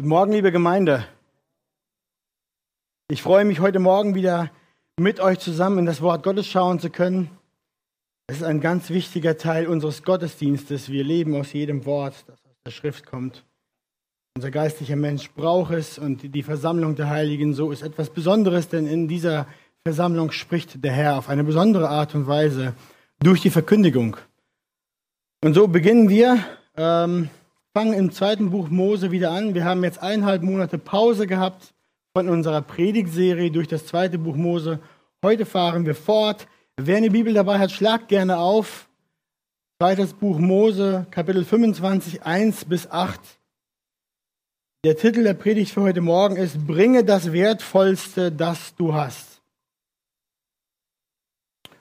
Guten Morgen, liebe Gemeinde. Ich freue mich, heute Morgen wieder mit euch zusammen in das Wort Gottes schauen zu können. Es ist ein ganz wichtiger Teil unseres Gottesdienstes. Wir leben aus jedem Wort, das aus der Schrift kommt. Unser geistlicher Mensch braucht es und die Versammlung der Heiligen so ist etwas Besonderes, denn in dieser Versammlung spricht der Herr auf eine besondere Art und Weise durch die Verkündigung. Und so beginnen wir. Ähm, fangen im zweiten Buch Mose wieder an. Wir haben jetzt eineinhalb Monate Pause gehabt von unserer Predigtserie durch das zweite Buch Mose. Heute fahren wir fort. Wer eine Bibel dabei hat, schlagt gerne auf. Zweites Buch Mose, Kapitel 25, 1 bis 8. Der Titel der Predigt für heute Morgen ist Bringe das Wertvollste, das du hast.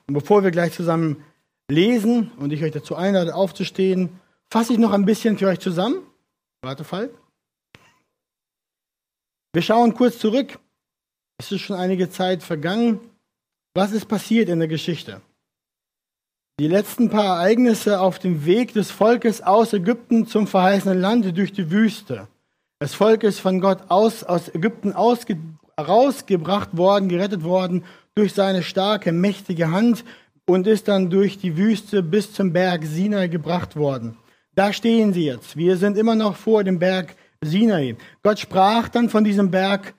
Und bevor wir gleich zusammen lesen und ich euch dazu einlade, aufzustehen, fasse ich noch ein bisschen für euch zusammen. Wartefall. Wir schauen kurz zurück. Es ist schon einige Zeit vergangen. Was ist passiert in der Geschichte? Die letzten paar Ereignisse auf dem Weg des Volkes aus Ägypten zum verheißenen Land durch die Wüste. Das Volk ist von Gott aus, aus Ägypten ausge, rausgebracht worden, gerettet worden durch seine starke, mächtige Hand und ist dann durch die Wüste bis zum Berg Sinai gebracht worden. Da stehen sie jetzt. Wir sind immer noch vor dem Berg Sinai. Gott sprach dann von diesem Berg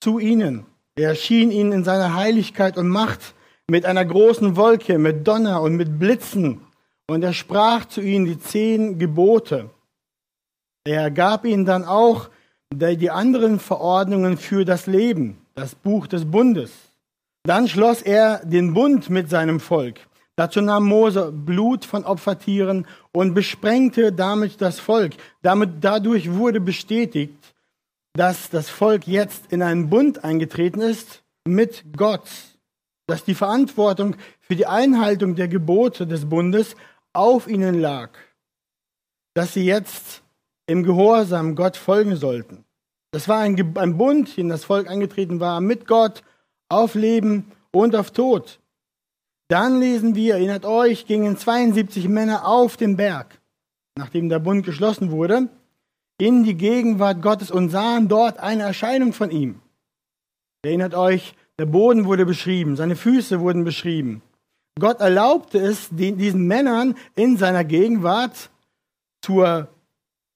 zu ihnen. Er erschien ihnen in seiner Heiligkeit und Macht mit einer großen Wolke, mit Donner und mit Blitzen. Und er sprach zu ihnen die zehn Gebote. Er gab ihnen dann auch die anderen Verordnungen für das Leben, das Buch des Bundes. Dann schloss er den Bund mit seinem Volk. Dazu nahm Mose Blut von Opfertieren und besprengte damit das Volk. Damit, dadurch wurde bestätigt, dass das Volk jetzt in einen Bund eingetreten ist mit Gott, dass die Verantwortung für die Einhaltung der Gebote des Bundes auf ihnen lag, dass sie jetzt im Gehorsam Gott folgen sollten. Das war ein, ein Bund, in das Volk eingetreten war, mit Gott auf Leben und auf Tod. Dann lesen wir, erinnert euch, gingen 72 Männer auf den Berg, nachdem der Bund geschlossen wurde, in die Gegenwart Gottes und sahen dort eine Erscheinung von ihm. Erinnert euch, der Boden wurde beschrieben, seine Füße wurden beschrieben. Gott erlaubte es diesen Männern in seiner Gegenwart zur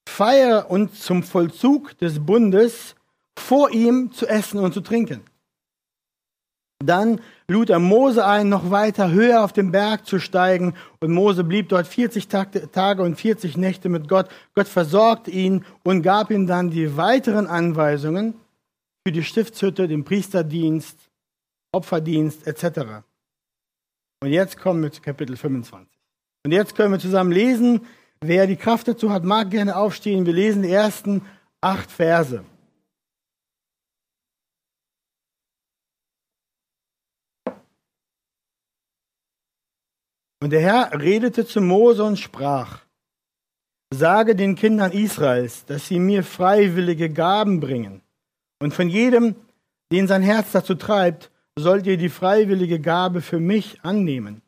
Feier und zum Vollzug des Bundes vor ihm zu essen und zu trinken. Dann lud er Mose ein, noch weiter höher auf den Berg zu steigen. Und Mose blieb dort 40 Tage und 40 Nächte mit Gott. Gott versorgte ihn und gab ihm dann die weiteren Anweisungen für die Stiftshütte, den Priesterdienst, Opferdienst etc. Und jetzt kommen wir zu Kapitel 25. Und jetzt können wir zusammen lesen. Wer die Kraft dazu hat, mag gerne aufstehen. Wir lesen die ersten acht Verse. Und der Herr redete zu Mose und sprach, Sage den Kindern Israels, dass sie mir freiwillige Gaben bringen. Und von jedem, den sein Herz dazu treibt, sollt ihr die freiwillige Gabe für mich annehmen.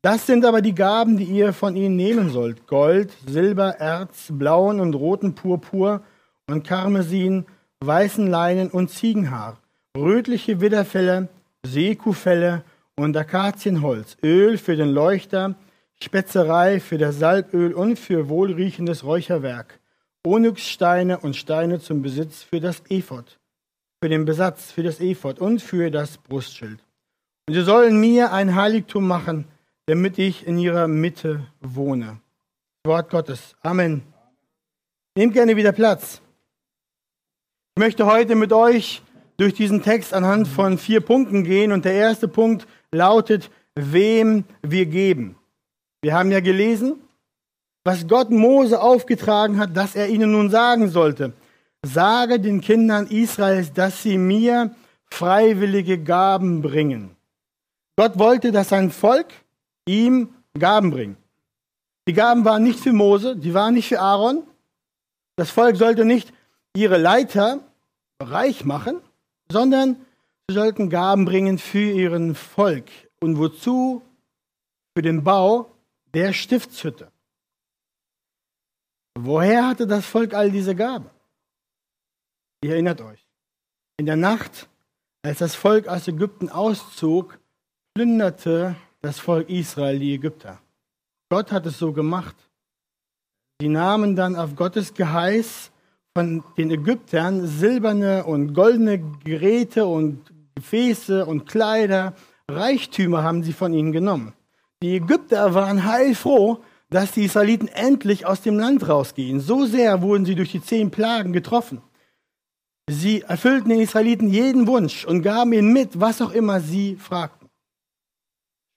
Das sind aber die Gaben, die ihr von ihnen nehmen sollt. Gold, Silber, Erz, blauen und roten Purpur und Karmesin, weißen Leinen und Ziegenhaar, rötliche Widderfelle, Seekuhfelle und Akazienholz, Öl für den Leuchter, Spezerei für das Salböl und für wohlriechendes Räucherwerk, Onyxsteine und Steine zum Besitz für das Ephod, für den Besatz für das Ephod und für das Brustschild. Und sie sollen mir ein Heiligtum machen, damit ich in ihrer Mitte wohne. Wort Gottes. Amen. Nehmt gerne wieder Platz. Ich möchte heute mit euch durch diesen Text anhand von vier Punkten gehen und der erste Punkt lautet, wem wir geben. Wir haben ja gelesen, was Gott Mose aufgetragen hat, dass er ihnen nun sagen sollte. Sage den Kindern Israels, dass sie mir freiwillige Gaben bringen. Gott wollte, dass sein Volk ihm Gaben bringt. Die Gaben waren nicht für Mose, die waren nicht für Aaron. Das Volk sollte nicht ihre Leiter reich machen, sondern Sie sollten Gaben bringen für ihren Volk. Und wozu? Für den Bau der Stiftshütte. Woher hatte das Volk all diese Gaben? Ihr erinnert euch. In der Nacht, als das Volk aus Ägypten auszog, plünderte das Volk Israel die Ägypter. Gott hat es so gemacht. Sie nahmen dann auf Gottes Geheiß von den Ägyptern silberne und goldene Geräte und Gefäße und Kleider, Reichtümer haben sie von ihnen genommen. Die Ägypter waren heilfroh, dass die Israeliten endlich aus dem Land rausgehen. So sehr wurden sie durch die zehn Plagen getroffen. Sie erfüllten den Israeliten jeden Wunsch und gaben ihnen mit, was auch immer sie fragten.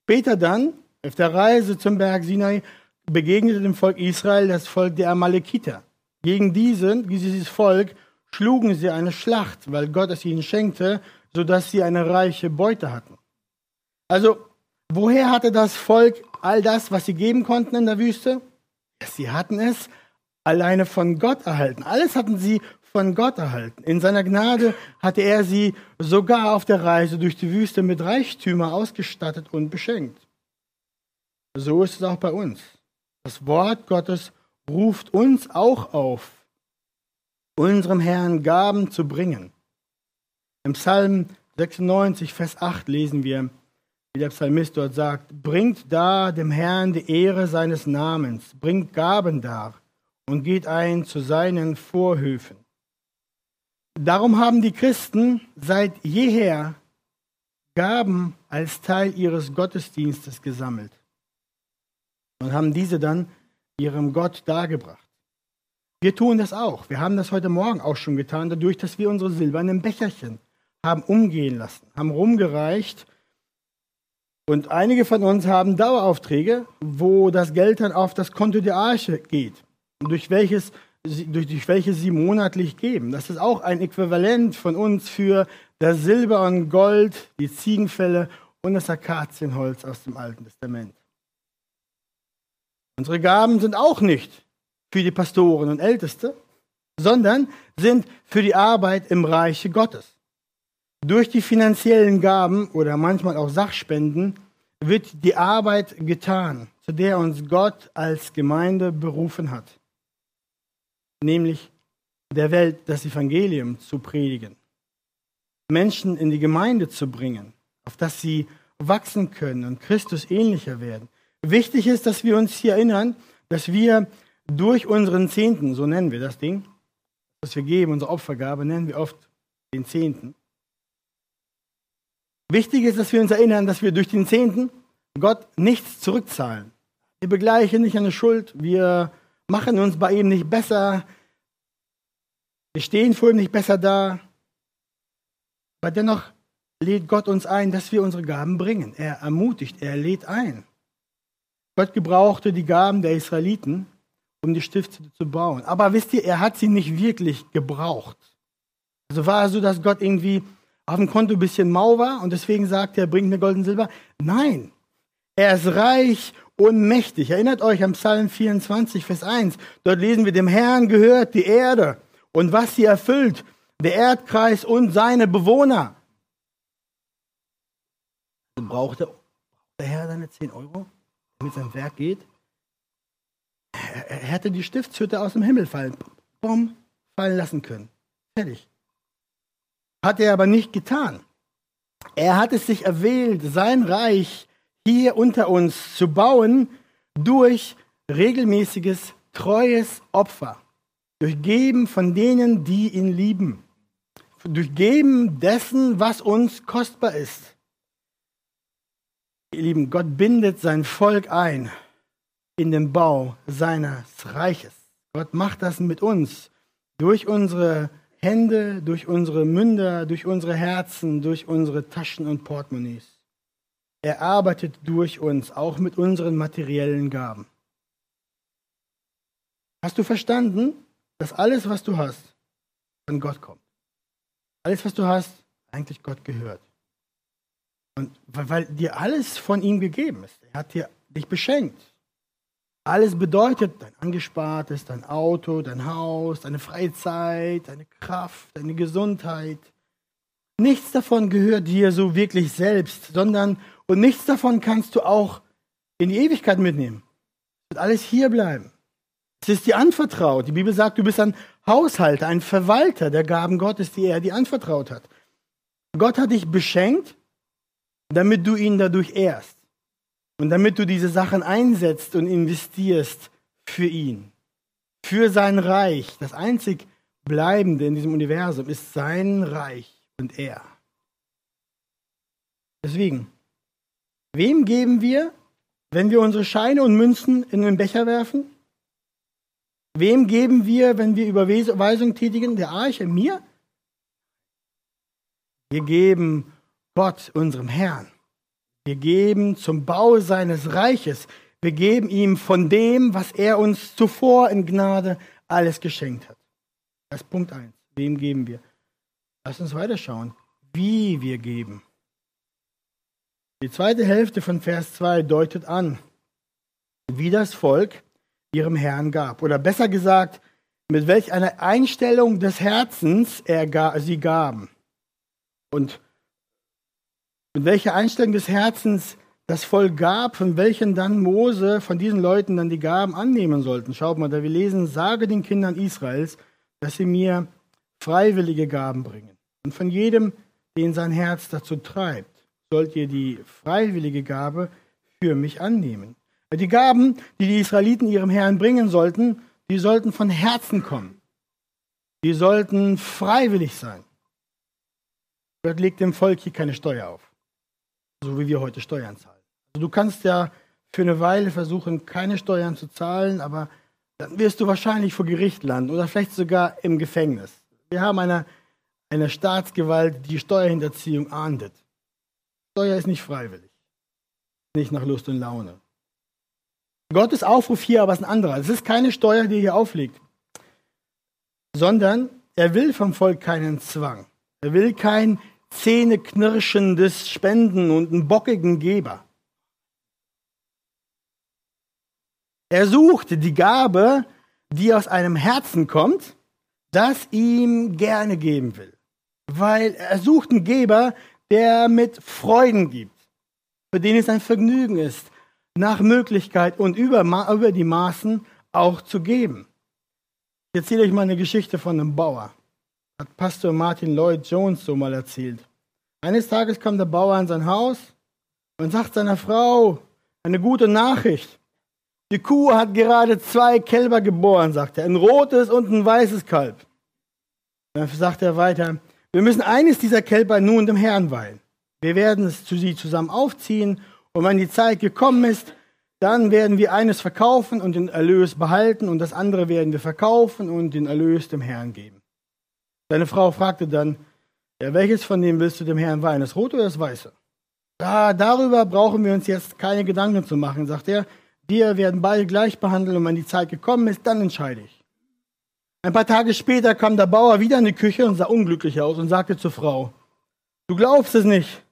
Später dann, auf der Reise zum Berg Sinai, begegnete dem Volk Israel das Volk der Amalekiter. Gegen diesen, dieses Volk schlugen sie eine Schlacht, weil Gott es ihnen schenkte, sodass sie eine reiche Beute hatten. Also, woher hatte das Volk all das, was sie geben konnten in der Wüste? Sie hatten es alleine von Gott erhalten. Alles hatten sie von Gott erhalten. In seiner Gnade hatte er sie sogar auf der Reise durch die Wüste mit Reichtümer ausgestattet und beschenkt. So ist es auch bei uns. Das Wort Gottes ruft uns auch auf, unserem Herrn Gaben zu bringen. Im Psalm 96, Vers 8 lesen wir, wie der Psalmist dort sagt, bringt da dem Herrn die Ehre seines Namens, bringt Gaben dar und geht ein zu seinen Vorhöfen. Darum haben die Christen seit jeher Gaben als Teil ihres Gottesdienstes gesammelt und haben diese dann ihrem Gott dargebracht. Wir tun das auch. Wir haben das heute Morgen auch schon getan, dadurch, dass wir unsere silbernen Becherchen haben umgehen lassen, haben rumgereicht. Und einige von uns haben Daueraufträge, wo das Geld dann auf das Konto der Arche geht, durch welches, durch, durch welches sie monatlich geben. Das ist auch ein Äquivalent von uns für das Silber und Gold, die Ziegenfälle und das Akazienholz aus dem Alten Testament. Unsere Gaben sind auch nicht für die Pastoren und Älteste, sondern sind für die Arbeit im Reiche Gottes. Durch die finanziellen Gaben oder manchmal auch Sachspenden wird die Arbeit getan, zu der uns Gott als Gemeinde berufen hat, nämlich der Welt das Evangelium zu predigen, Menschen in die Gemeinde zu bringen, auf dass sie wachsen können und Christus ähnlicher werden. Wichtig ist, dass wir uns hier erinnern, dass wir durch unseren Zehnten, so nennen wir das Ding, was wir geben, unsere Opfergabe, nennen wir oft den Zehnten. Wichtig ist, dass wir uns erinnern, dass wir durch den Zehnten Gott nichts zurückzahlen. Wir begleichen nicht eine Schuld, wir machen uns bei ihm nicht besser, wir stehen vor ihm nicht besser da. Aber dennoch lädt Gott uns ein, dass wir unsere Gaben bringen. Er ermutigt, er lädt ein. Gott gebrauchte die Gaben der Israeliten, um die Stifte zu bauen. Aber wisst ihr, er hat sie nicht wirklich gebraucht. Also war es so, dass Gott irgendwie auf dem Konto ein bisschen mau war und deswegen sagt er, bringt mir Gold und Silber. Nein, er ist reich und mächtig. Erinnert euch am Psalm 24, Vers 1. Dort lesen wir, dem Herrn gehört die Erde und was sie erfüllt, der Erdkreis und seine Bewohner. Braucht der, Herr seine 10 Euro? mit seinem Werk geht. Er, hätte die Stiftshütte aus dem Himmel fallen, bumm, fallen lassen können. Fertig. Hat er aber nicht getan. Er hat es sich erwählt, sein Reich hier unter uns zu bauen durch regelmäßiges, treues Opfer. Durch Geben von denen, die ihn lieben. Durch Geben dessen, was uns kostbar ist. Ihr Lieben, Gott bindet sein Volk ein in den Bau seines Reiches. Gott macht das mit uns durch unsere Hände, durch unsere Münder, durch unsere Herzen, durch unsere Taschen und Portemonnaies. Er arbeitet durch uns, auch mit unseren materiellen Gaben. Hast du verstanden, dass alles, was du hast, von Gott kommt? Alles, was du hast, eigentlich Gott gehört. Und weil, weil dir alles von ihm gegeben ist. Er hat dir dich beschenkt. Alles bedeutet dein Angespartes, dein Auto, dein Haus, deine Freizeit, deine Kraft, deine Gesundheit. Nichts davon gehört dir so wirklich selbst, sondern und nichts davon kannst du auch in die Ewigkeit mitnehmen. Es wird alles hier bleiben. Es ist dir anvertraut. Die Bibel sagt, du bist ein Haushalter, ein Verwalter der Gaben Gottes, die er dir anvertraut hat. Gott hat dich beschenkt, damit du ihn dadurch ehrst und damit du diese Sachen einsetzt und investierst für ihn, für sein Reich. Das einzig Bleibende in diesem Universum ist sein Reich und er. Deswegen, wem geben wir, wenn wir unsere Scheine und Münzen in den Becher werfen? Wem geben wir, wenn wir Überweisung tätigen? Der Arche? Mir? Wir geben Gott, unserem Herrn. Wir geben zum Bau seines Reiches. Wir geben ihm von dem, was er uns zuvor in Gnade alles geschenkt hat. Das ist Punkt 1. Wem geben wir? Lass uns weiterschauen, wie wir geben. Die zweite Hälfte von Vers 2 deutet an, wie das Volk ihrem Herrn gab. Oder besser gesagt, mit welch einer Einstellung des Herzens er sie gaben. Und mit welcher Einstellung des Herzens das Volk gab, von welchen dann Mose von diesen Leuten dann die Gaben annehmen sollten. Schaut mal, da wir lesen, sage den Kindern Israels, dass sie mir freiwillige Gaben bringen. Und von jedem, den sein Herz dazu treibt, sollt ihr die freiwillige Gabe für mich annehmen. Die Gaben, die die Israeliten ihrem Herrn bringen sollten, die sollten von Herzen kommen. Die sollten freiwillig sein. Gott legt dem Volk hier keine Steuer auf, so wie wir heute Steuern zahlen. Also du kannst ja für eine Weile versuchen, keine Steuern zu zahlen, aber dann wirst du wahrscheinlich vor Gericht landen oder vielleicht sogar im Gefängnis. Wir haben eine, eine Staatsgewalt, die Steuerhinterziehung ahndet. Steuer ist nicht freiwillig, nicht nach Lust und Laune. Gottes Aufruf hier aber ist ein anderer. Es ist keine Steuer, die er hier auflegt, sondern er will vom Volk keinen Zwang. Er will kein zähneknirschendes Spenden und einen bockigen Geber. Er sucht die Gabe, die aus einem Herzen kommt, das ihm gerne geben will. Weil er sucht einen Geber, der mit Freuden gibt, für den es ein Vergnügen ist, nach Möglichkeit und über, über die Maßen auch zu geben. Ich erzähle euch mal eine Geschichte von einem Bauer. Hat Pastor Martin Lloyd Jones so mal erzählt. Eines Tages kam der Bauer in sein Haus und sagt seiner Frau eine gute Nachricht. Die Kuh hat gerade zwei Kälber geboren, sagt er, ein rotes und ein weißes Kalb. Dann sagt er weiter, wir müssen eines dieser Kälber nun dem Herrn weihen. Wir werden es zu sie zusammen aufziehen und wenn die Zeit gekommen ist, dann werden wir eines verkaufen und den Erlös behalten und das andere werden wir verkaufen und den Erlös dem Herrn geben. Seine Frau fragte dann, ja, welches von dem willst du dem Herrn weihen, das rote oder das weiße? Da, darüber brauchen wir uns jetzt keine Gedanken zu machen, sagt er. Wir werden beide gleich behandeln und wenn die Zeit gekommen ist, dann entscheide ich. Ein paar Tage später kam der Bauer wieder in die Küche und sah unglücklich aus und sagte zur Frau, du glaubst es nicht,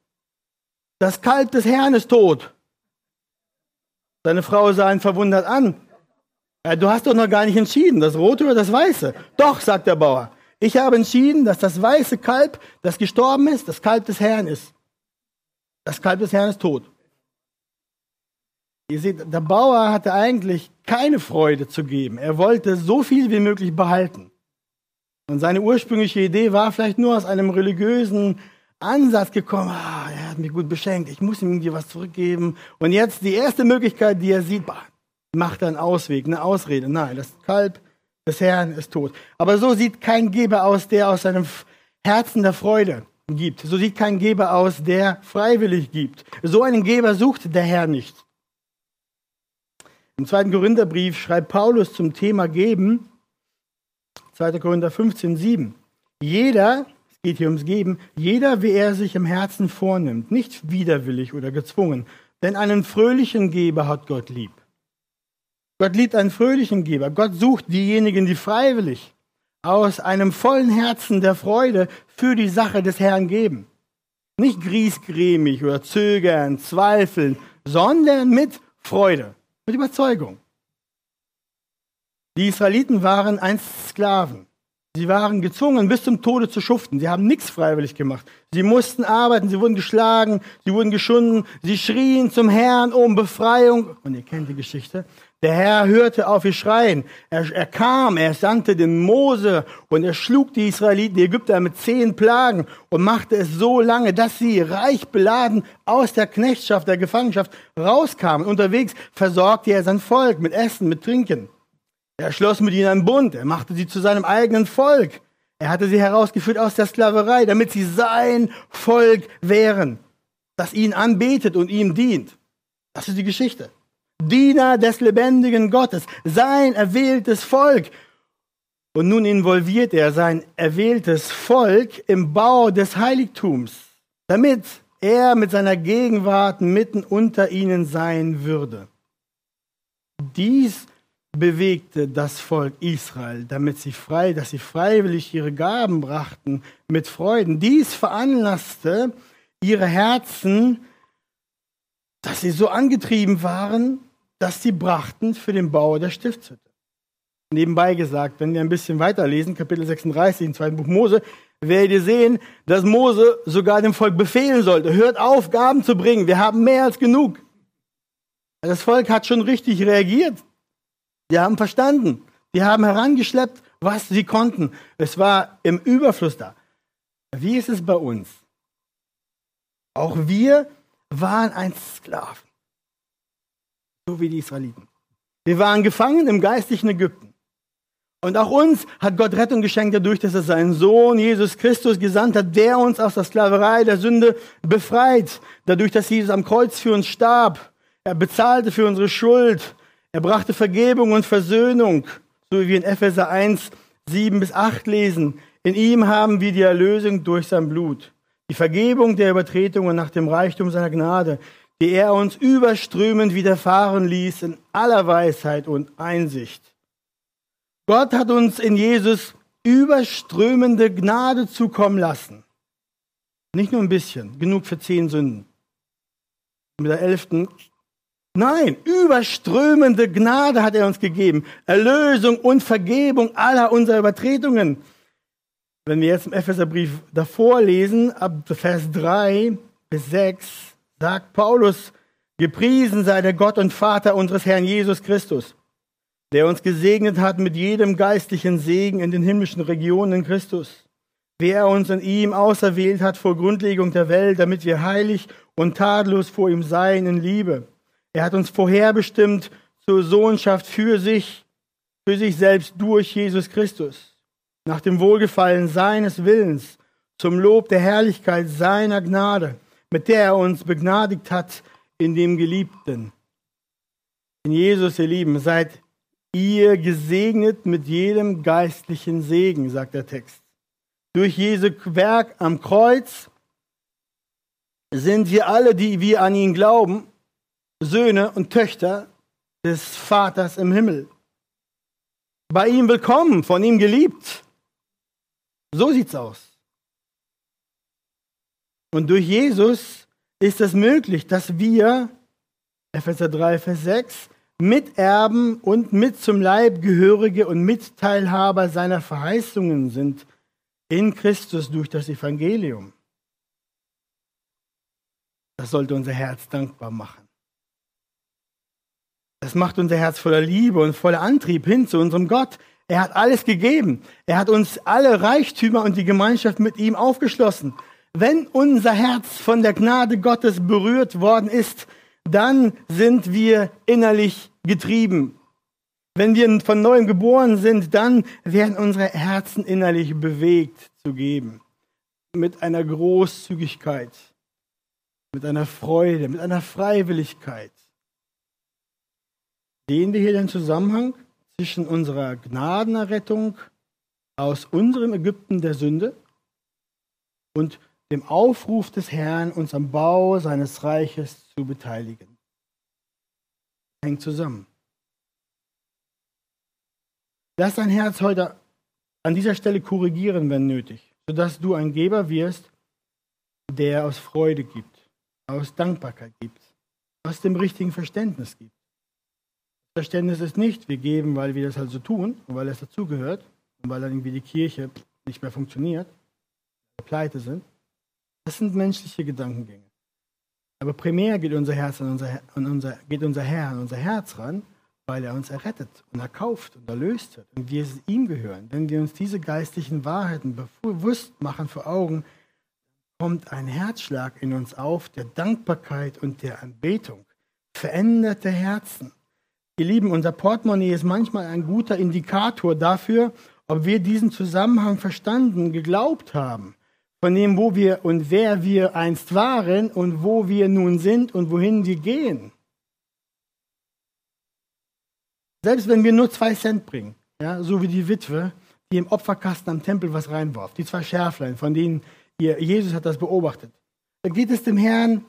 das Kalb des Herrn ist tot. Seine Frau sah ihn verwundert an. Ja, du hast doch noch gar nicht entschieden, das Rote oder das Weiße. Doch, sagt der Bauer. Ich habe entschieden, dass das weiße Kalb, das gestorben ist, das Kalb des Herrn ist. Das Kalb des Herrn ist tot. Ihr seht, der Bauer hatte eigentlich keine Freude zu geben. Er wollte so viel wie möglich behalten. Und seine ursprüngliche Idee war vielleicht nur aus einem religiösen Ansatz gekommen, ah, er hat mich gut beschenkt, ich muss ihm irgendwie was zurückgeben. Und jetzt die erste Möglichkeit, die er sieht, macht er einen Ausweg, eine Ausrede. Nein, das Kalb des Herrn ist tot. Aber so sieht kein Geber aus, der aus seinem Herzen der Freude gibt. So sieht kein Geber aus, der freiwillig gibt. So einen Geber sucht der Herr nicht. Im zweiten Korintherbrief schreibt Paulus zum Thema Geben, 2. Korinther 15, 7. Jeder, geht hier ums Geben, jeder, wie er sich im Herzen vornimmt, nicht widerwillig oder gezwungen, denn einen fröhlichen Geber hat Gott lieb. Gott liebt einen fröhlichen Geber. Gott sucht diejenigen, die freiwillig aus einem vollen Herzen der Freude für die Sache des Herrn geben. Nicht griesgrämig oder zögern, zweifeln, sondern mit Freude, mit Überzeugung. Die Israeliten waren einst Sklaven. Sie waren gezwungen, bis zum Tode zu schuften. Sie haben nichts freiwillig gemacht. Sie mussten arbeiten, sie wurden geschlagen, sie wurden geschunden, sie schrien zum Herrn um Befreiung. Und ihr kennt die Geschichte. Der Herr hörte auf ihr Schreien. Er, er, kam, er sandte den Mose und er schlug die Israeliten, die Ägypter mit zehn Plagen und machte es so lange, dass sie reich beladen aus der Knechtschaft, der Gefangenschaft rauskamen. Unterwegs versorgte er sein Volk mit Essen, mit Trinken. Er schloss mit ihnen einen Bund. Er machte sie zu seinem eigenen Volk. Er hatte sie herausgeführt aus der Sklaverei, damit sie sein Volk wären, das ihn anbetet und ihm dient. Das ist die Geschichte. Diener des lebendigen Gottes, sein erwähltes Volk. Und nun involviert er sein erwähltes Volk im Bau des Heiligtums, damit er mit seiner Gegenwart mitten unter ihnen sein würde. Dies bewegte das Volk Israel, damit sie frei, dass sie freiwillig ihre Gaben brachten mit Freuden. Dies veranlasste ihre Herzen, dass sie so angetrieben waren, dass sie brachten für den Bau der Stiftshütte. Nebenbei gesagt, wenn wir ein bisschen weiterlesen, Kapitel 36 im zweiten Buch Mose, werdet ihr sehen, dass Mose sogar dem Volk befehlen sollte, hört auf, Gaben zu bringen, wir haben mehr als genug. Das Volk hat schon richtig reagiert. Die haben verstanden. Die haben herangeschleppt, was sie konnten. Es war im Überfluss da. Wie ist es bei uns? Auch wir waren ein Sklaven so wie die Israeliten. Wir waren gefangen im geistlichen Ägypten. Und auch uns hat Gott Rettung geschenkt dadurch, dass er seinen Sohn Jesus Christus gesandt hat, der uns aus der Sklaverei der Sünde befreit. Dadurch, dass Jesus am Kreuz für uns starb. Er bezahlte für unsere Schuld. Er brachte Vergebung und Versöhnung, so wie wir in Epheser 1, 7 bis 8 lesen. In ihm haben wir die Erlösung durch sein Blut, die Vergebung der Übertretungen nach dem Reichtum seiner Gnade, die er uns überströmend widerfahren ließ in aller Weisheit und Einsicht. Gott hat uns in Jesus überströmende Gnade zukommen lassen. Nicht nur ein bisschen, genug für zehn Sünden. Mit der elften. Nein, überströmende Gnade hat er uns gegeben. Erlösung und Vergebung aller unserer Übertretungen. Wenn wir jetzt im Epheserbrief davor lesen, ab Vers 3 bis 6, sagt Paulus, gepriesen sei der Gott und Vater unseres Herrn Jesus Christus, der uns gesegnet hat mit jedem geistlichen Segen in den himmlischen Regionen in Christus. Wer uns in ihm auserwählt hat vor Grundlegung der Welt, damit wir heilig und tadellos vor ihm seien in Liebe. Er hat uns vorherbestimmt zur Sohnschaft für sich, für sich selbst durch Jesus Christus, nach dem Wohlgefallen seines Willens, zum Lob der Herrlichkeit seiner Gnade mit der er uns begnadigt hat in dem Geliebten. In Jesus, ihr Lieben, seid ihr gesegnet mit jedem geistlichen Segen, sagt der Text. Durch Jesu Werk am Kreuz sind wir alle, die wir an ihn glauben, Söhne und Töchter des Vaters im Himmel. Bei ihm willkommen, von ihm geliebt. So sieht's aus. Und durch Jesus ist es möglich, dass wir, Epheser 3, Vers 6, Miterben und mit zum Leib gehörige und Mitteilhaber seiner Verheißungen sind in Christus durch das Evangelium. Das sollte unser Herz dankbar machen. Das macht unser Herz voller Liebe und voller Antrieb hin zu unserem Gott. Er hat alles gegeben. Er hat uns alle Reichtümer und die Gemeinschaft mit ihm aufgeschlossen. Wenn unser Herz von der Gnade Gottes berührt worden ist, dann sind wir innerlich getrieben. Wenn wir von neuem geboren sind, dann werden unsere Herzen innerlich bewegt zu geben. Mit einer Großzügigkeit, mit einer Freude, mit einer Freiwilligkeit. Sehen wir hier den Zusammenhang zwischen unserer Gnadenerrettung aus unserem Ägypten der Sünde und dem Aufruf des Herrn, uns am Bau seines Reiches zu beteiligen. Hängt zusammen. Lass dein Herz heute an dieser Stelle korrigieren, wenn nötig, sodass du ein Geber wirst, der aus Freude gibt, aus Dankbarkeit gibt, aus dem richtigen Verständnis gibt. Verständnis ist nicht, wir geben, weil wir das halt so tun und weil es dazugehört und weil dann irgendwie die Kirche nicht mehr funktioniert, pleite sind. Das sind menschliche Gedankengänge. Aber primär geht unser Herz an unser, an unser, geht unser Herr an unser Herz ran weil er uns errettet und erkauft und erlöst hat und wir es ihm gehören. Wenn wir uns diese geistlichen Wahrheiten bewusst machen vor Augen, kommt ein Herzschlag in uns auf der Dankbarkeit und der Anbetung. Veränderte Herzen. Ihr Lieben, unser Portemonnaie ist manchmal ein guter Indikator dafür, ob wir diesen Zusammenhang verstanden, geglaubt haben, von dem, wo wir und wer wir einst waren und wo wir nun sind und wohin wir gehen. Selbst wenn wir nur zwei Cent bringen, ja, so wie die Witwe, die im Opferkasten am Tempel was reinwarf, die zwei Schärflein, von denen ihr, Jesus hat das beobachtet, da geht es dem Herrn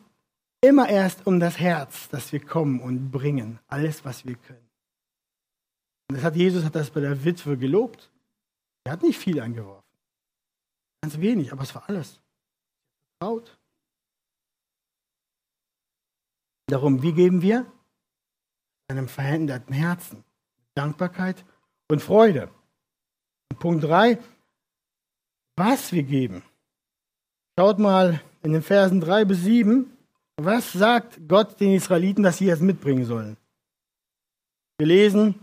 immer erst um das Herz, dass wir kommen und bringen alles, was wir können. Und das hat Jesus hat das bei der Witwe gelobt. Er hat nicht viel eingeworfen. Ganz wenig, aber es war alles. Vertraut. Darum, wie geben wir? Einem veränderten Herzen. Dankbarkeit und Freude. Und Punkt 3, was wir geben. Schaut mal in den Versen 3 bis 7, was sagt Gott den Israeliten, dass sie jetzt mitbringen sollen? Wir lesen,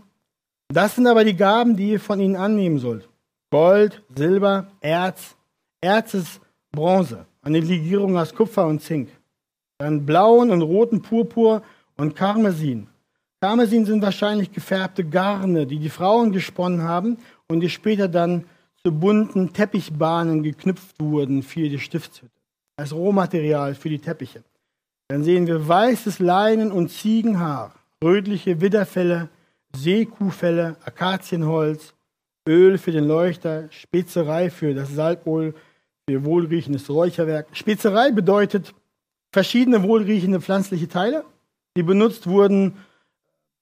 das sind aber die Gaben, die ihr von ihnen annehmen sollt. Gold, Silber, Erz, Erz ist Bronze, eine Legierung aus Kupfer und Zink. Dann blauen und roten Purpur und Karmesin, Karmesin sind wahrscheinlich gefärbte Garne, die die Frauen gesponnen haben und die später dann zu bunten Teppichbahnen geknüpft wurden für die Stiftshütte, als Rohmaterial für die Teppiche. Dann sehen wir weißes Leinen und Ziegenhaar, rötliche Widderfelle, Seekuhfelle, Akazienholz, Öl für den Leuchter, Spezerei für das Salböl, für wohlriechendes Räucherwerk. Spezerei bedeutet verschiedene wohlriechende pflanzliche Teile, die benutzt wurden,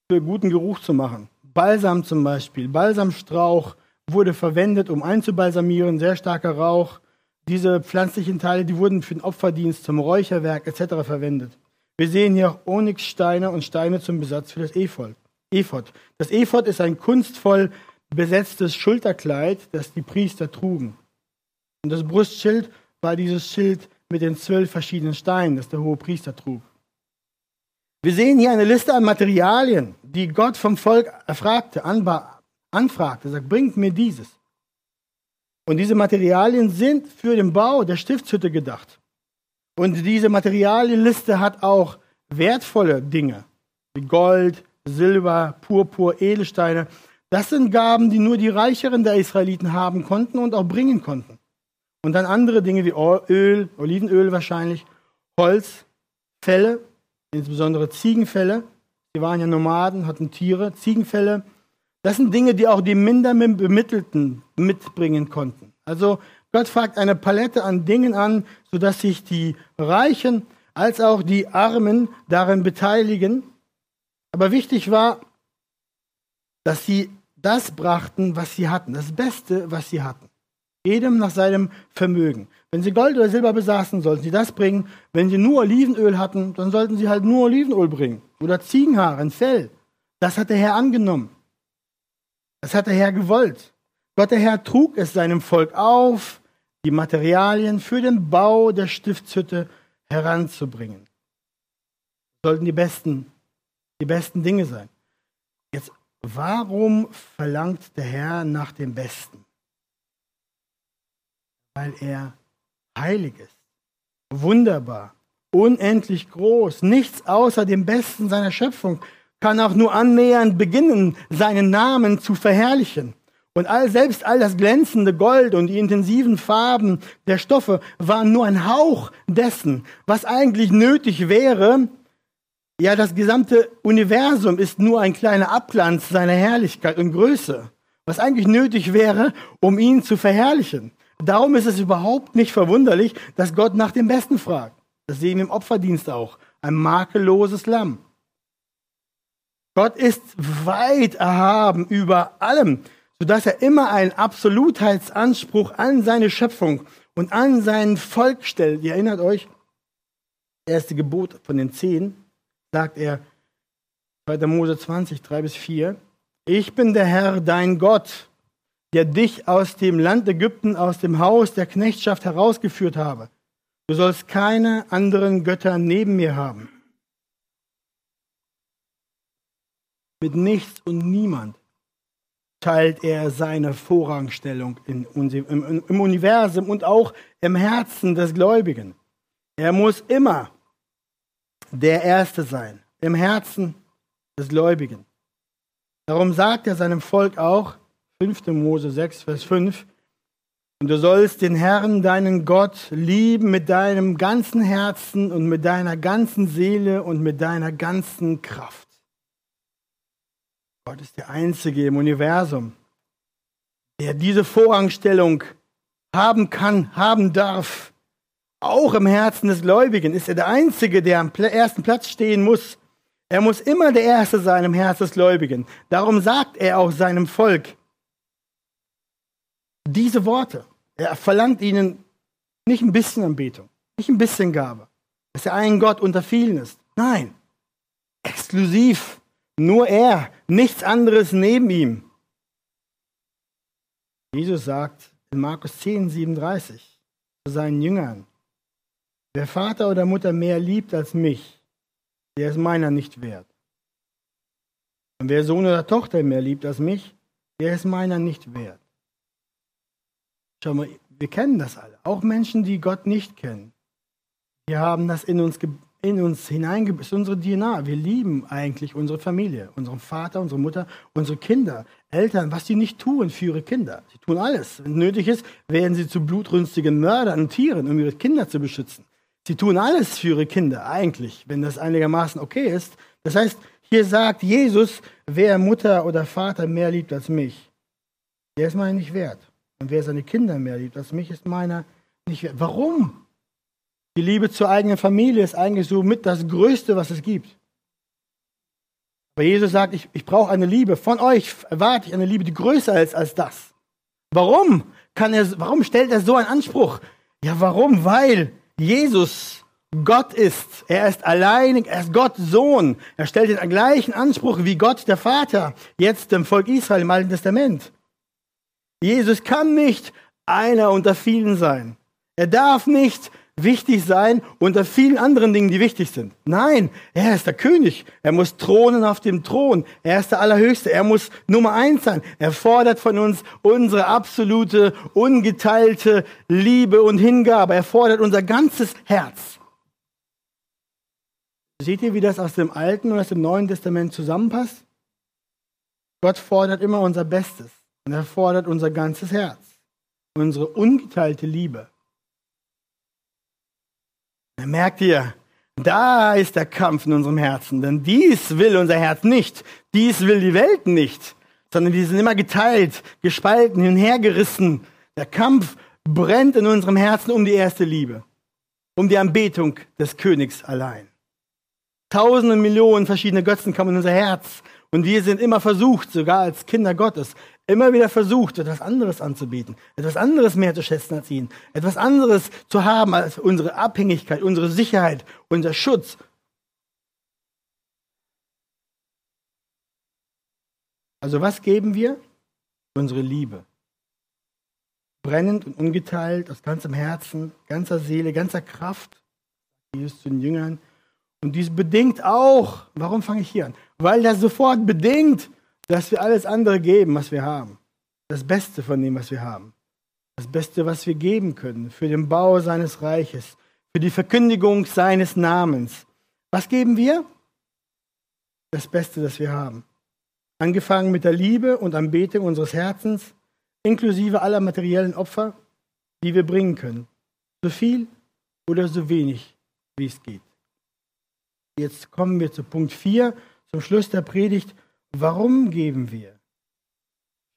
für guten Geruch zu machen. Balsam zum Beispiel, Balsamstrauch wurde verwendet, um einzubalsamieren, sehr starker Rauch. Diese pflanzlichen Teile, die wurden für den Opferdienst, zum Räucherwerk etc. verwendet. Wir sehen hier Onyxsteine und Steine zum Besatz für das Ephod. Das Ephod ist ein kunstvoll besetztes Schulterkleid, das die Priester trugen. Und das Brustschild war dieses Schild mit den zwölf verschiedenen Steinen, das der hohe Priester trug. Wir sehen hier eine Liste an Materialien, die Gott vom Volk erfragte, anfragte, sagt, bringt mir dieses. Und diese Materialien sind für den Bau der Stiftshütte gedacht. Und diese Materialienliste hat auch wertvolle Dinge, wie Gold, Silber, Purpur, Edelsteine. Das sind Gaben, die nur die Reicheren der Israeliten haben konnten und auch bringen konnten. Und dann andere Dinge wie Öl, Olivenöl wahrscheinlich, Holz, Felle, insbesondere Ziegenfälle. Sie waren ja Nomaden, hatten Tiere, Ziegenfälle. Das sind Dinge, die auch die minder Bemittelten mitbringen konnten. Also Gott fragt eine Palette an Dingen an, sodass sich die Reichen als auch die Armen darin beteiligen. Aber wichtig war, dass sie das brachten, was sie hatten, das Beste, was sie hatten. Jedem nach seinem Vermögen. Wenn sie Gold oder Silber besaßen, sollten sie das bringen. Wenn sie nur Olivenöl hatten, dann sollten sie halt nur Olivenöl bringen. Oder Ziegenhaare, ein Fell. Das hat der Herr angenommen. Das hat der Herr gewollt. Gott der Herr trug es seinem Volk auf, die Materialien für den Bau der Stiftshütte heranzubringen. Das sollten die besten, die besten Dinge sein. Jetzt, warum verlangt der Herr nach dem Besten? weil er heilig ist, wunderbar, unendlich groß. Nichts außer dem Besten seiner Schöpfung kann auch nur annähernd beginnen, seinen Namen zu verherrlichen. Und all, selbst all das glänzende Gold und die intensiven Farben der Stoffe waren nur ein Hauch dessen, was eigentlich nötig wäre. Ja, das gesamte Universum ist nur ein kleiner Abglanz seiner Herrlichkeit und Größe, was eigentlich nötig wäre, um ihn zu verherrlichen. Darum ist es überhaupt nicht verwunderlich, dass Gott nach dem Besten fragt. Das sehen wir im Opferdienst auch. Ein makelloses Lamm. Gott ist weit erhaben über allem, sodass er immer einen Absolutheitsanspruch an seine Schöpfung und an sein Volk stellt. Ihr erinnert euch, das erste Gebot von den zehn, sagt er, 2. Mose 20, 3 bis 4, ich bin der Herr, dein Gott, der dich aus dem Land Ägypten, aus dem Haus der Knechtschaft herausgeführt habe. Du sollst keine anderen Götter neben mir haben. Mit nichts und niemand teilt er seine Vorrangstellung in, im, im Universum und auch im Herzen des Gläubigen. Er muss immer der Erste sein, im Herzen des Gläubigen. Darum sagt er seinem Volk auch, 5. Mose 6, Vers 5, und du sollst den Herrn, deinen Gott, lieben mit deinem ganzen Herzen und mit deiner ganzen Seele und mit deiner ganzen Kraft. Gott ist der Einzige im Universum, der diese Vorrangstellung haben kann, haben darf. Auch im Herzen des Gläubigen ist er der Einzige, der am ersten Platz stehen muss. Er muss immer der Erste sein im Herzen des Gläubigen. Darum sagt er auch seinem Volk diese Worte. Er verlangt ihnen nicht ein bisschen Anbetung, nicht ein bisschen Gabe, dass er ein Gott unter vielen ist. Nein, exklusiv, nur er, nichts anderes neben ihm. Jesus sagt in Markus 10, 37 zu seinen Jüngern, wer Vater oder Mutter mehr liebt als mich, der ist meiner nicht wert. Und wer Sohn oder Tochter mehr liebt als mich, der ist meiner nicht wert. Schau mal, wir kennen das alle. Auch Menschen, die Gott nicht kennen. Wir haben das in uns, in uns hineingebracht. Ist unsere DNA. Wir lieben eigentlich unsere Familie, unseren Vater, unsere Mutter, unsere Kinder, Eltern, was sie nicht tun für ihre Kinder. Sie tun alles. Wenn nötig ist, werden sie zu blutrünstigen Mördern und Tieren, um ihre Kinder zu beschützen. Sie tun alles für ihre Kinder, eigentlich, wenn das einigermaßen okay ist. Das heißt, hier sagt Jesus, wer Mutter oder Vater mehr liebt als mich, der ist mir nicht wert. Und wer seine Kinder mehr liebt als mich, ist meiner nicht wert. Warum? Die Liebe zur eigenen Familie ist eigentlich so mit das Größte, was es gibt. Aber Jesus sagt, ich, ich brauche eine Liebe. Von euch erwarte ich eine Liebe, die größer ist als das. Warum? Kann er, warum stellt er so einen Anspruch? Ja, warum? Weil Jesus Gott ist. Er ist alleinig, er ist Gott Sohn. Er stellt den gleichen Anspruch wie Gott der Vater, jetzt dem Volk Israel im Alten Testament. Jesus kann nicht einer unter vielen sein. Er darf nicht wichtig sein unter vielen anderen Dingen, die wichtig sind. Nein, er ist der König. Er muss thronen auf dem Thron. Er ist der Allerhöchste. Er muss Nummer eins sein. Er fordert von uns unsere absolute, ungeteilte Liebe und Hingabe. Er fordert unser ganzes Herz. Seht ihr, wie das aus dem Alten und aus dem Neuen Testament zusammenpasst? Gott fordert immer unser Bestes. Und er fordert unser ganzes Herz, unsere ungeteilte Liebe. Da merkt ihr, da ist der Kampf in unserem Herzen, denn dies will unser Herz nicht, dies will die Welt nicht, sondern die sind immer geteilt, gespalten, hinhergerissen. Der Kampf brennt in unserem Herzen um die erste Liebe, um die Anbetung des Königs allein. Tausende Millionen verschiedene Götzen kommen in unser Herz und wir sind immer versucht, sogar als Kinder Gottes, immer wieder versucht, etwas anderes anzubieten, etwas anderes mehr zu schätzen als ihn, etwas anderes zu haben als unsere Abhängigkeit, unsere Sicherheit, unser Schutz. Also was geben wir? Unsere Liebe. Brennend und ungeteilt, aus ganzem Herzen, ganzer Seele, ganzer Kraft. Jesus zu den Jüngern. Und dies bedingt auch, warum fange ich hier an? Weil das sofort bedingt, dass wir alles andere geben, was wir haben. Das Beste von dem, was wir haben. Das Beste, was wir geben können für den Bau seines Reiches, für die Verkündigung seines Namens. Was geben wir? Das Beste, das wir haben. Angefangen mit der Liebe und Anbetung unseres Herzens, inklusive aller materiellen Opfer, die wir bringen können. So viel oder so wenig, wie es geht. Jetzt kommen wir zu Punkt 4, zum Schluss der Predigt. Warum geben wir?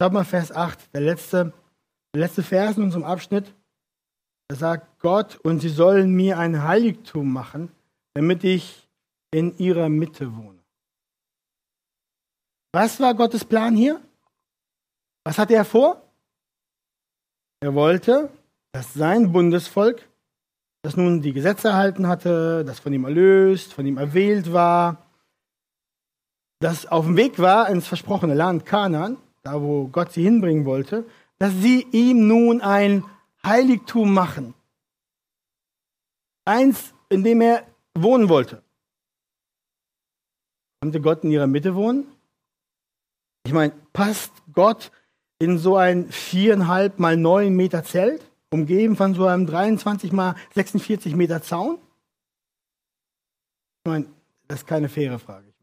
Schaut mal Vers 8, der letzte, der letzte Vers in unserem Abschnitt. Da sagt Gott, und sie sollen mir ein Heiligtum machen, damit ich in ihrer Mitte wohne. Was war Gottes Plan hier? Was hatte er vor? Er wollte, dass sein Bundesvolk, das nun die Gesetze erhalten hatte, das von ihm erlöst, von ihm erwählt war, das auf dem Weg war ins versprochene Land Kanaan, da wo Gott sie hinbringen wollte, dass sie ihm nun ein Heiligtum machen. Eins, in dem er wohnen wollte. Konnte Gott in ihrer Mitte wohnen? Ich meine, passt Gott in so ein viereinhalb mal neun Meter Zelt, umgeben von so einem 23 mal 46 Meter Zaun? Ich meine, das ist keine faire Frage.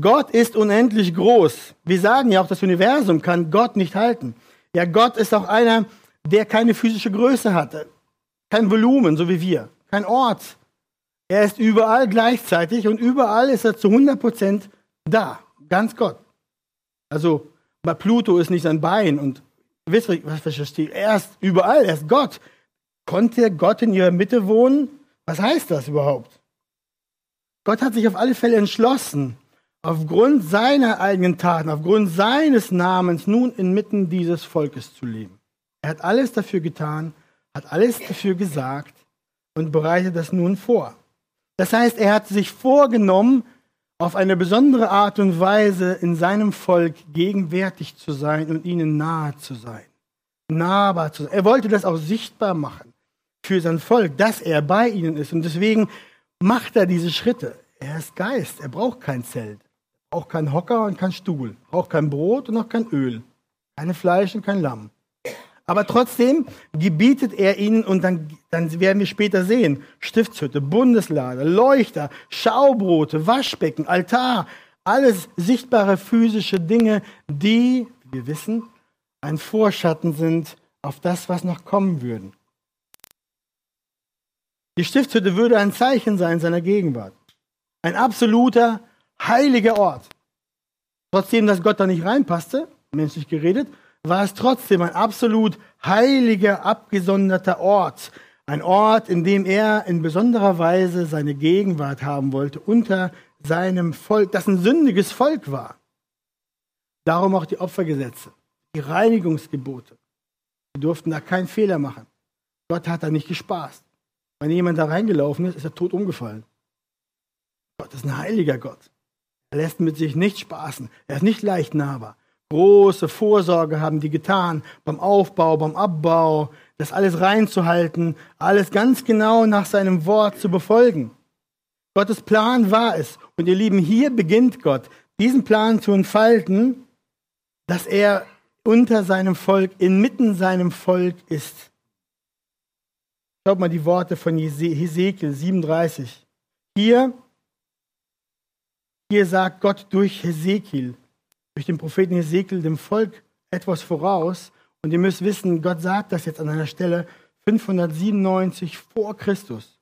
Gott ist unendlich groß. Wir sagen ja auch, das Universum kann Gott nicht halten. Ja, Gott ist auch einer, der keine physische Größe hatte, kein Volumen, so wie wir, kein Ort. Er ist überall gleichzeitig und überall ist er zu 100 Prozent da, ganz Gott. Also bei Pluto ist nicht sein Bein und wisst ihr, was ich verstehe? Er ist überall, er ist Gott. Konnte Gott in ihrer Mitte wohnen? Was heißt das überhaupt? Gott hat sich auf alle Fälle entschlossen, aufgrund seiner eigenen Taten, aufgrund seines Namens nun inmitten dieses Volkes zu leben. Er hat alles dafür getan, hat alles dafür gesagt und bereitet das nun vor. Das heißt, er hat sich vorgenommen, auf eine besondere Art und Weise in seinem Volk gegenwärtig zu sein und ihnen nahe zu sein. Nahbar zu sein. Er wollte das auch sichtbar machen für sein Volk, dass er bei ihnen ist. Und deswegen macht er diese Schritte. Er ist Geist, er braucht kein Zelt, auch kein Hocker und kein Stuhl, braucht kein Brot und auch kein Öl, keine Fleisch und kein Lamm. Aber trotzdem gebietet er ihnen, und dann, dann werden wir später sehen, Stiftshütte, Bundeslade, Leuchter, Schaubrote, Waschbecken, Altar, alles sichtbare physische Dinge, die, wir wissen, ein Vorschatten sind auf das, was noch kommen würden. Die Stiftshütte würde ein Zeichen sein seiner Gegenwart. Ein absoluter, heiliger Ort. Trotzdem, dass Gott da nicht reinpasste, menschlich geredet, war es trotzdem ein absolut heiliger, abgesonderter Ort. Ein Ort, in dem er in besonderer Weise seine Gegenwart haben wollte unter seinem Volk, das ein sündiges Volk war. Darum auch die Opfergesetze, die Reinigungsgebote. Sie durften da keinen Fehler machen. Gott hat da nicht gespaßt. Wenn jemand da reingelaufen ist, ist er tot umgefallen. Gott ist ein heiliger Gott. Er lässt mit sich nicht spaßen. Er ist nicht leicht nahbar große Vorsorge haben die getan beim Aufbau, beim Abbau, das alles reinzuhalten, alles ganz genau nach seinem Wort zu befolgen. Gottes Plan war es. Und ihr Lieben, hier beginnt Gott, diesen Plan zu entfalten, dass er unter seinem Volk, inmitten seinem Volk ist. Schaut mal die Worte von Hesekiel 37. Hier, hier sagt Gott durch Hesekiel, durch den Propheten Hesekiel dem Volk etwas voraus. Und ihr müsst wissen, Gott sagt das jetzt an einer Stelle 597 vor Christus.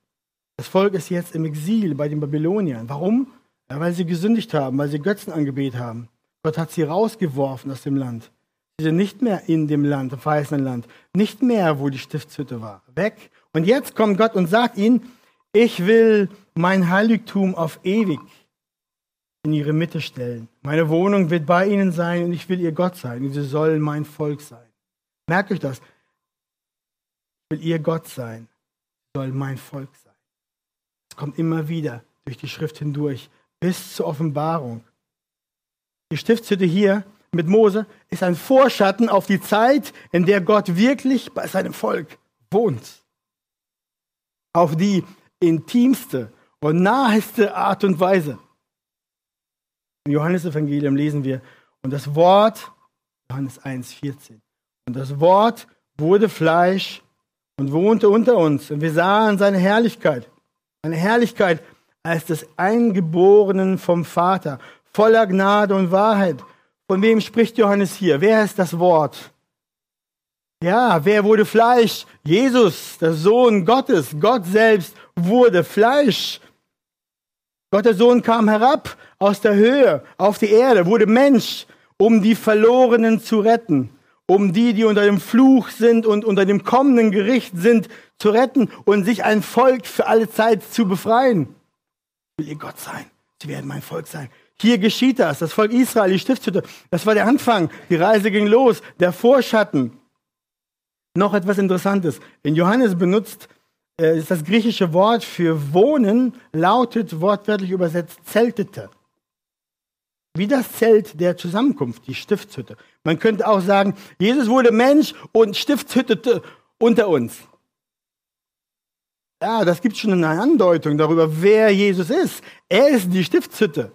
Das Volk ist jetzt im Exil bei den Babyloniern. Warum? Ja, weil sie gesündigt haben, weil sie Götzen angebetet haben. Gott hat sie rausgeworfen aus dem Land. Sie sind nicht mehr in dem Land, im verheißenen Land. Nicht mehr, wo die Stiftshütte war. Weg. Und jetzt kommt Gott und sagt ihnen, ich will mein Heiligtum auf ewig in ihre Mitte stellen. Meine Wohnung wird bei ihnen sein und ich will ihr Gott sein und sie sollen mein Volk sein. Merkt euch das. Ich will ihr Gott sein, soll mein Volk sein. Es kommt immer wieder durch die Schrift hindurch bis zur Offenbarung. Die Stiftshütte hier mit Mose ist ein Vorschatten auf die Zeit, in der Gott wirklich bei seinem Volk wohnt. Auf die intimste und naheste Art und Weise. Im Johannesevangelium lesen wir, und das Wort, Johannes 1, 14, und das Wort wurde Fleisch und wohnte unter uns. Und wir sahen seine Herrlichkeit, eine Herrlichkeit als des Eingeborenen vom Vater, voller Gnade und Wahrheit. Von wem spricht Johannes hier? Wer ist das Wort? Ja, wer wurde Fleisch? Jesus, der Sohn Gottes. Gott selbst wurde Fleisch. Gott der Sohn kam herab aus der Höhe auf die Erde, wurde Mensch, um die Verlorenen zu retten, um die, die unter dem Fluch sind und unter dem kommenden Gericht sind, zu retten und sich ein Volk für alle Zeit zu befreien. Ich will ihr Gott sein. Sie werden mein Volk sein. Hier geschieht das. Das Volk Israel, die Stiftshütte. Das war der Anfang. Die Reise ging los. Der Vorschatten. Noch etwas Interessantes. In Johannes benutzt äh, ist das griechische Wort für wohnen, lautet wortwörtlich übersetzt zeltete. Wie das Zelt der Zusammenkunft, die Stiftshütte. Man könnte auch sagen, Jesus wurde Mensch und stiftshüttete unter uns. Ja, das gibt schon eine Andeutung darüber, wer Jesus ist. Er ist die Stiftshütte.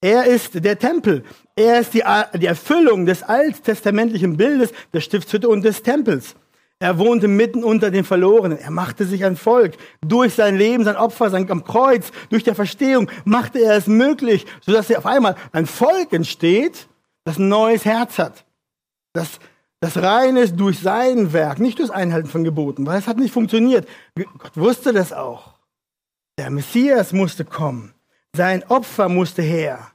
Er ist der Tempel. Er ist die, die Erfüllung des alttestamentlichen Bildes der Stiftshütte und des Tempels. Er wohnte mitten unter den Verlorenen. Er machte sich ein Volk. Durch sein Leben, sein Opfer, sein am Kreuz, durch der Verstehung machte er es möglich, sodass auf einmal ein Volk entsteht, das ein neues Herz hat. Das, das rein ist durch sein Werk, nicht durch Einhalten von Geboten, weil es hat nicht funktioniert. Gott wusste das auch. Der Messias musste kommen. Sein Opfer musste her.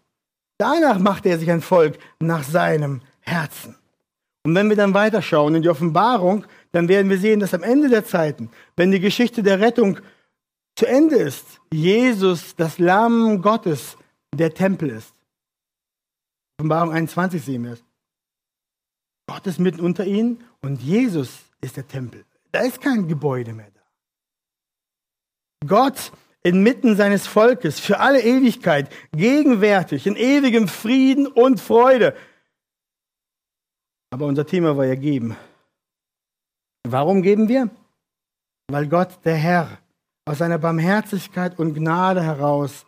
Danach machte er sich ein Volk nach seinem Herzen. Und wenn wir dann weiterschauen in die Offenbarung, dann werden wir sehen, dass am Ende der Zeiten, wenn die Geschichte der Rettung zu Ende ist, Jesus, das Lamm Gottes, der Tempel ist. Offenbarung 21 sehen wir es. Gott ist mitten unter ihnen und Jesus ist der Tempel. Da ist kein Gebäude mehr da. Gott inmitten seines Volkes für alle Ewigkeit, gegenwärtig, in ewigem Frieden und Freude. Aber unser Thema war ja geben. Warum geben wir? Weil Gott, der Herr, aus seiner Barmherzigkeit und Gnade heraus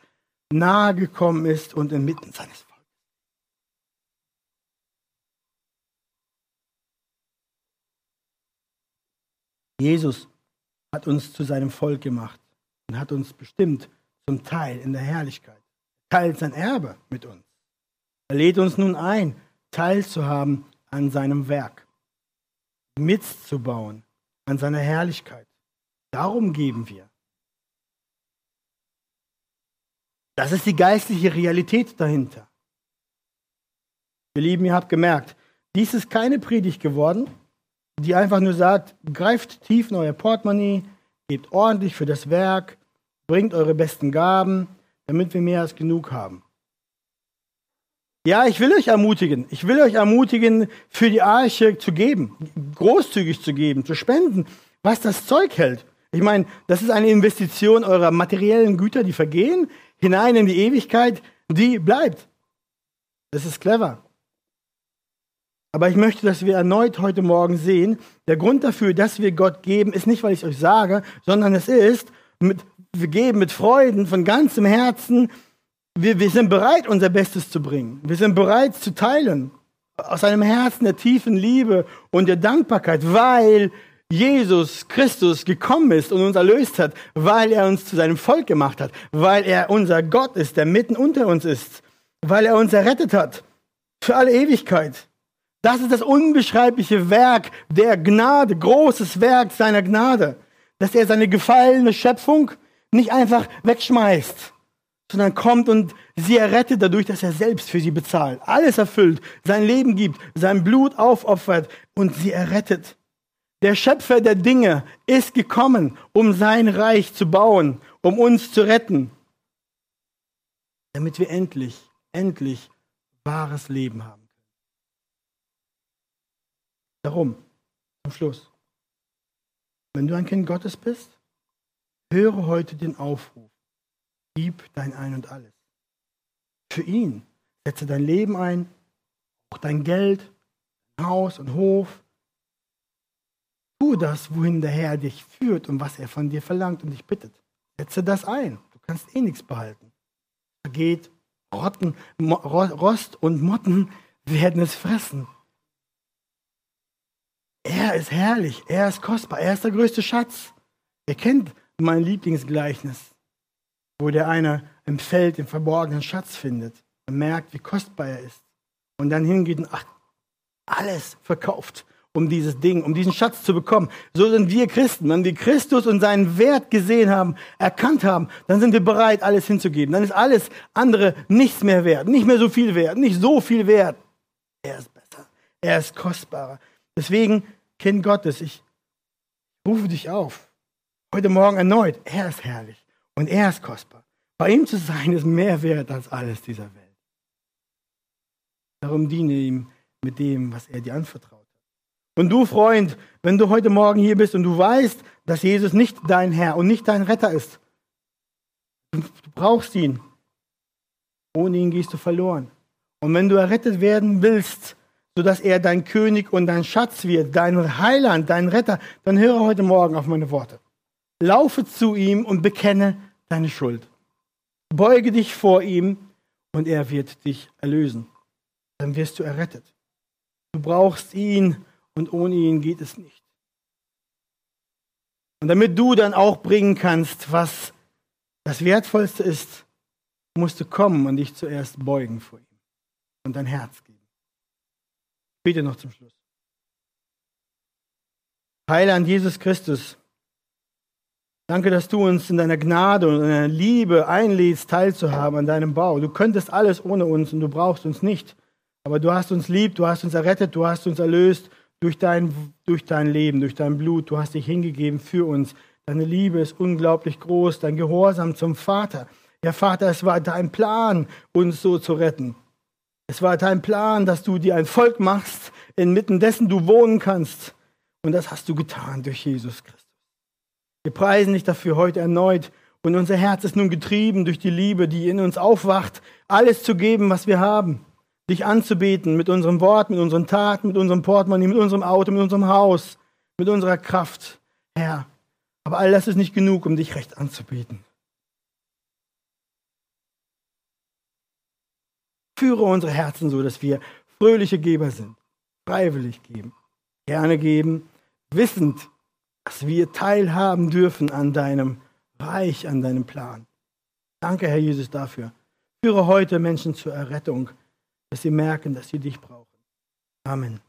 nahe gekommen ist und inmitten seines Volkes. Jesus hat uns zu seinem Volk gemacht und hat uns bestimmt zum Teil in der Herrlichkeit. Er teilt sein Erbe mit uns. Er lädt uns nun ein, teilzuhaben an seinem Werk mitzubauen an seiner Herrlichkeit. Darum geben wir. Das ist die geistliche Realität dahinter. Ihr Lieben, ihr habt gemerkt, dies ist keine Predigt geworden, die einfach nur sagt, greift tief in euer Portemonnaie, gebt ordentlich für das Werk, bringt eure besten Gaben, damit wir mehr als genug haben. Ja, ich will euch ermutigen. Ich will euch ermutigen, für die Arche zu geben, großzügig zu geben, zu spenden, was das Zeug hält. Ich meine, das ist eine Investition eurer materiellen Güter, die vergehen, hinein in die Ewigkeit, die bleibt. Das ist clever. Aber ich möchte, dass wir erneut heute Morgen sehen, der Grund dafür, dass wir Gott geben, ist nicht, weil ich es euch sage, sondern es ist, mit, wir geben mit Freuden von ganzem Herzen, wir, wir sind bereit, unser Bestes zu bringen. Wir sind bereit zu teilen. Aus einem Herzen der tiefen Liebe und der Dankbarkeit, weil Jesus Christus gekommen ist und uns erlöst hat, weil er uns zu seinem Volk gemacht hat, weil er unser Gott ist, der mitten unter uns ist, weil er uns errettet hat für alle Ewigkeit. Das ist das unbeschreibliche Werk der Gnade, großes Werk seiner Gnade, dass er seine gefallene Schöpfung nicht einfach wegschmeißt, sondern kommt und sie errettet dadurch, dass er selbst für sie bezahlt, alles erfüllt, sein Leben gibt, sein Blut aufopfert und sie errettet. Der Schöpfer der Dinge ist gekommen, um sein Reich zu bauen, um uns zu retten, damit wir endlich, endlich wahres Leben haben können. Darum, zum Schluss, wenn du ein Kind Gottes bist, höre heute den Aufruf Gib dein Ein und alles. Für ihn. Setze dein Leben ein, auch dein Geld, Haus und Hof. Tu das, wohin der Herr dich führt und was er von dir verlangt und dich bittet. Setze das ein. Du kannst eh nichts behalten. Vergeht, Rotten, Rost und Motten werden es fressen. Er ist herrlich, er ist kostbar, er ist der größte Schatz. Ihr kennt mein Lieblingsgleichnis wo der eine im Feld den verborgenen Schatz findet und merkt, wie kostbar er ist. Und dann hingeht und ach, alles verkauft, um dieses Ding, um diesen Schatz zu bekommen. So sind wir Christen. Wenn wir Christus und seinen Wert gesehen haben, erkannt haben, dann sind wir bereit, alles hinzugeben. Dann ist alles andere nichts mehr wert, nicht mehr so viel wert, nicht so viel wert. Er ist besser. Er ist kostbarer. Deswegen, Kind Gottes, ich rufe dich auf. Heute Morgen erneut. Er ist herrlich. Und er ist kostbar. Bei ihm zu sein ist mehr wert als alles dieser Welt. Darum diene ihm mit dem, was er dir anvertraut hat. Und du, Freund, wenn du heute Morgen hier bist und du weißt, dass Jesus nicht dein Herr und nicht dein Retter ist, du brauchst ihn. Ohne ihn gehst du verloren. Und wenn du errettet werden willst, sodass er dein König und dein Schatz wird, dein Heiland, dein Retter, dann höre heute Morgen auf meine Worte. Laufe zu ihm und bekenne deine Schuld. Beuge dich vor ihm und er wird dich erlösen. Dann wirst du errettet. Du brauchst ihn und ohne ihn geht es nicht. Und damit du dann auch bringen kannst, was das Wertvollste ist, musst du kommen und dich zuerst beugen vor ihm und dein Herz geben. Bitte noch zum Schluss. Heiland Jesus Christus, danke, dass du uns in deiner Gnade und in deiner Liebe einlädst, teilzuhaben an deinem Bau. Du könntest alles ohne uns und du brauchst uns nicht. Aber du hast uns lieb, du hast uns errettet, du hast uns erlöst durch dein, durch dein Leben, durch dein Blut. Du hast dich hingegeben für uns. Deine Liebe ist unglaublich groß, dein Gehorsam zum Vater. Ja, Vater, es war dein Plan, uns so zu retten. Es war dein Plan, dass du dir ein Volk machst, inmitten dessen du wohnen kannst. Und das hast du getan durch Jesus Christus. Wir preisen dich dafür heute erneut. Und unser Herz ist nun getrieben durch die Liebe, die in uns aufwacht, alles zu geben, was wir haben. Dich anzubeten mit unserem Wort, mit unseren Taten, mit unserem Portemonnaie, mit unserem Auto, mit unserem Haus, mit unserer Kraft. Herr, aber all das ist nicht genug, um dich recht anzubeten. Führe unsere Herzen so, dass wir fröhliche Geber sind, freiwillig geben, gerne geben, wissend, dass wir teilhaben dürfen an deinem Reich, an deinem Plan. Danke, Herr Jesus, dafür. Führe heute Menschen zur Errettung, dass sie merken, dass sie dich brauchen. Amen.